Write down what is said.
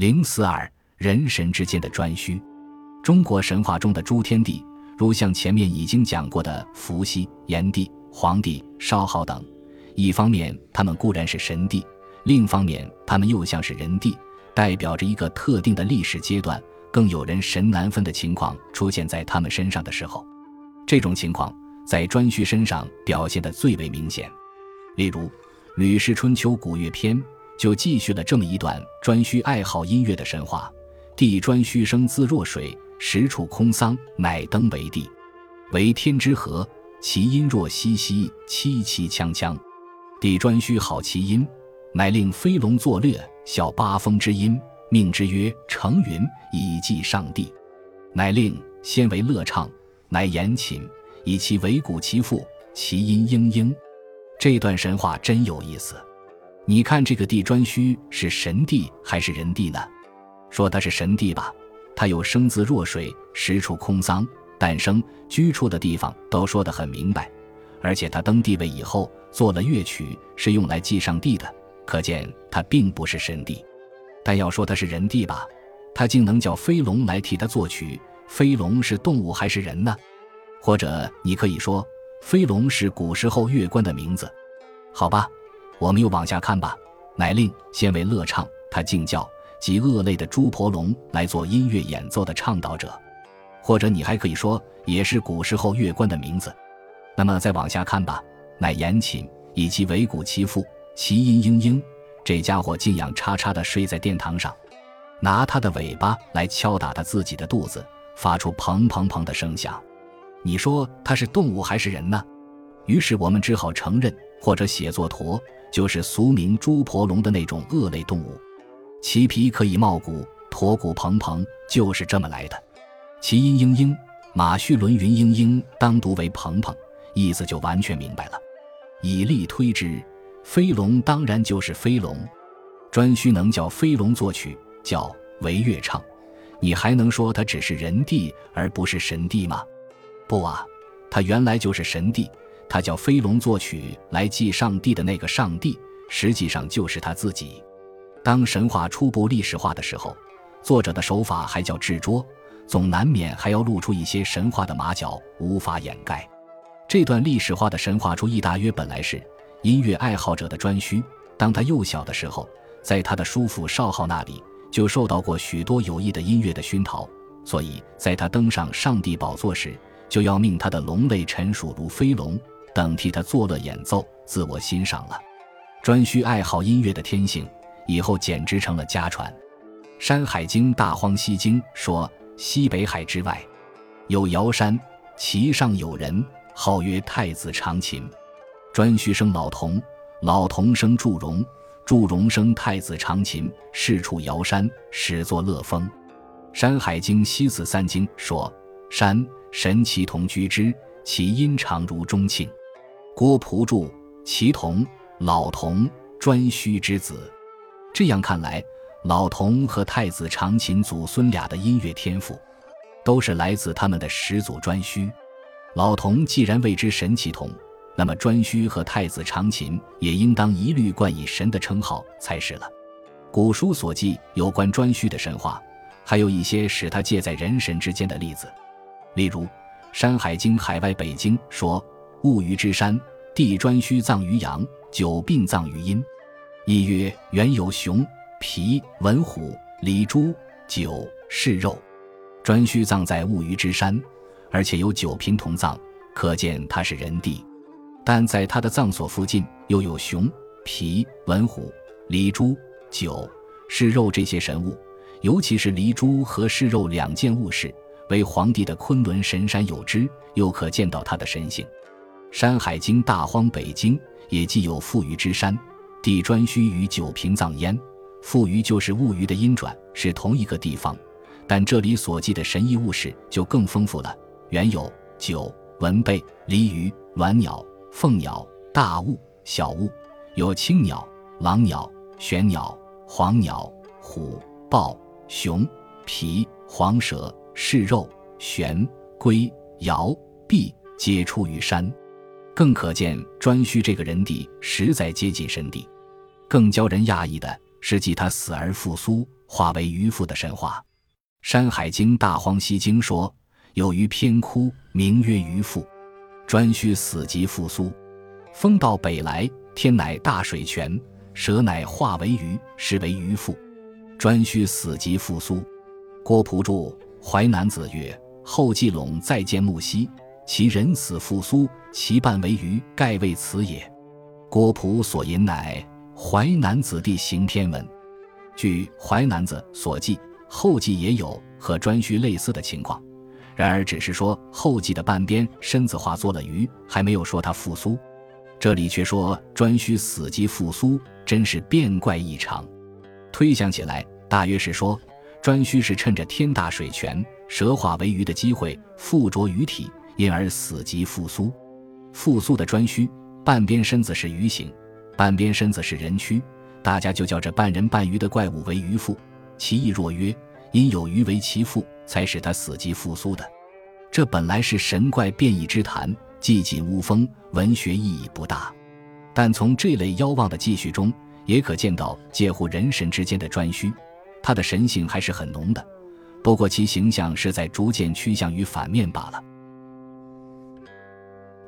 零四二人神之间的专需。中国神话中的诸天帝，如像前面已经讲过的伏羲、炎帝、黄帝、少昊等，一方面他们固然是神帝，另一方面他们又像是人帝，代表着一个特定的历史阶段。更有人神难分的情况出现在他们身上的时候，这种情况在颛顼身上表现得最为明显。例如，《吕氏春秋·古乐篇》就继续了这么一段颛顼爱好音乐的神话：帝颛顼生自若水，实处空桑，乃登为帝，为天之合，其音若淅淅，凄凄锵锵。帝颛顼好其音，乃令飞龙作乐，效八风之音。命之曰成云，以祭上帝，乃令先为乐唱，乃言寝，以其为鼓其腹，其音嘤嘤。这段神话真有意思。你看这个帝颛顼是神地还是人地呢？说他是神地吧，他有生自若水，实处空桑，诞生居处的地方都说得很明白。而且他登帝位以后做了乐曲，是用来祭上帝的，可见他并不是神帝。但要说他是人帝吧，他竟能叫飞龙来替他作曲。飞龙是动物还是人呢？或者你可以说，飞龙是古时候乐官的名字。好吧，我们又往下看吧。乃令先为乐唱，他竟叫及恶类的猪婆龙来做音乐演奏的倡导者。或者你还可以说，也是古时候乐官的名字。那么再往下看吧。乃严寝，以其为鼓其腹，其音嘤嘤。这家伙竟仰叉叉地睡在殿堂上，拿他的尾巴来敲打他自己的肚子，发出砰砰砰的声响。你说他是动物还是人呢？于是我们只好承认，或者写作驼，就是俗名猪婆龙的那种恶类动物。其皮可以冒骨，驼骨蓬蓬，就是这么来的。其音嘤嘤，马叙伦云嘤嘤，当读为蓬蓬，意思就完全明白了。以例推之。飞龙当然就是飞龙，颛顼能叫飞龙作曲，叫为乐唱，你还能说他只是人帝而不是神帝吗？不啊，他原来就是神帝，他叫飞龙作曲来祭上帝的那个上帝，实际上就是他自己。当神话初步历史化的时候，作者的手法还叫制拙，总难免还要露出一些神话的马脚，无法掩盖。这段历史化的神话中，意大约本来是。音乐爱好者的颛顼，当他幼小的时候，在他的叔父少昊那里就受到过许多有益的音乐的熏陶，所以在他登上上帝宝座时，就要命他的龙类臣属如飞龙等替他作乐演奏，自我欣赏了。颛顼爱好音乐的天性，以后简直成了家传。《山海经·大荒西经》说：西北海之外，有瑶山，其上有人，号曰太子长琴。颛顼生老童，老童生祝融，祝融生太子长琴，事处瑶山，始作乐风。《山海经·西子三经》说：山神其同居之，其音长如钟磬。郭璞注：其同，老童，颛顼之子。这样看来，老童和太子长琴祖孙俩的音乐天赋，都是来自他们的始祖颛顼。老童既然谓之神其同。那么，颛顼和太子长琴也应当一律冠以神的称号才是了。古书所记有关颛顼的神话，还有一些使他介在人神之间的例子。例如，《山海经·海外北经》说：“物于之山，帝颛顼葬于阳，九并葬于阴。”亦曰：“原有熊、皮、文虎、狸猪、九是肉。”颛顼葬在物于之山，而且有九嫔同葬，可见他是人帝。但在他的葬所附近，又有熊、皮、文虎、狸猪、酒、是肉这些神物，尤其是狸猪和是肉两件物事，为皇帝的昆仑神山有之，又可见到他的神性。《山海经·大荒北经》也记有富余之山，帝颛顼与九平藏焉。富余就是物余的音转，是同一个地方，但这里所记的神异物事就更丰富了。原有九文贝、鲤鱼、鸾鸟。凤鸟、大物、小物，有青鸟、狼鸟、玄鸟、黄鸟、虎、豹、熊、皮、黄蛇、是肉、玄、龟、尧、毕，皆出于山，更可见颛顼这个人帝实在接近神帝。更教人讶异的是，继他死而复苏，化为渔父的神话。《山海经·大荒西经》说：“有鱼偏枯，名曰渔父。颛顼死即复苏，风到北来，天乃大水泉，蛇乃化为鱼，是为渔父。颛顼死即复苏。”郭璞注《淮南子》曰：“后继陇再见木犀，其人死复苏，其半为鱼，盖为此也。”郭璞所引乃《淮南子》地行天文。据《淮南子》所记，后继也有和颛顼类似的情况，然而只是说后继的半边身子化作了鱼，还没有说他复苏。这里却说颛顼死即复苏，真是变怪异常。推想起来，大约是说颛顼是趁着天大水泉，蛇化为鱼的机会附着鱼体，因而死即复苏。复苏的颛顼，半边身子是鱼形，半边身子是人躯。大家就叫这半人半鱼的怪物为鱼父，其意若曰：因有鱼为其父，才使他死即复苏的。这本来是神怪变异之谈，寂寂无风，文学意义不大。但从这类妖妄的记叙中，也可见到介乎人神之间的颛顼，他的神性还是很浓的，不过其形象是在逐渐趋向于反面罢了。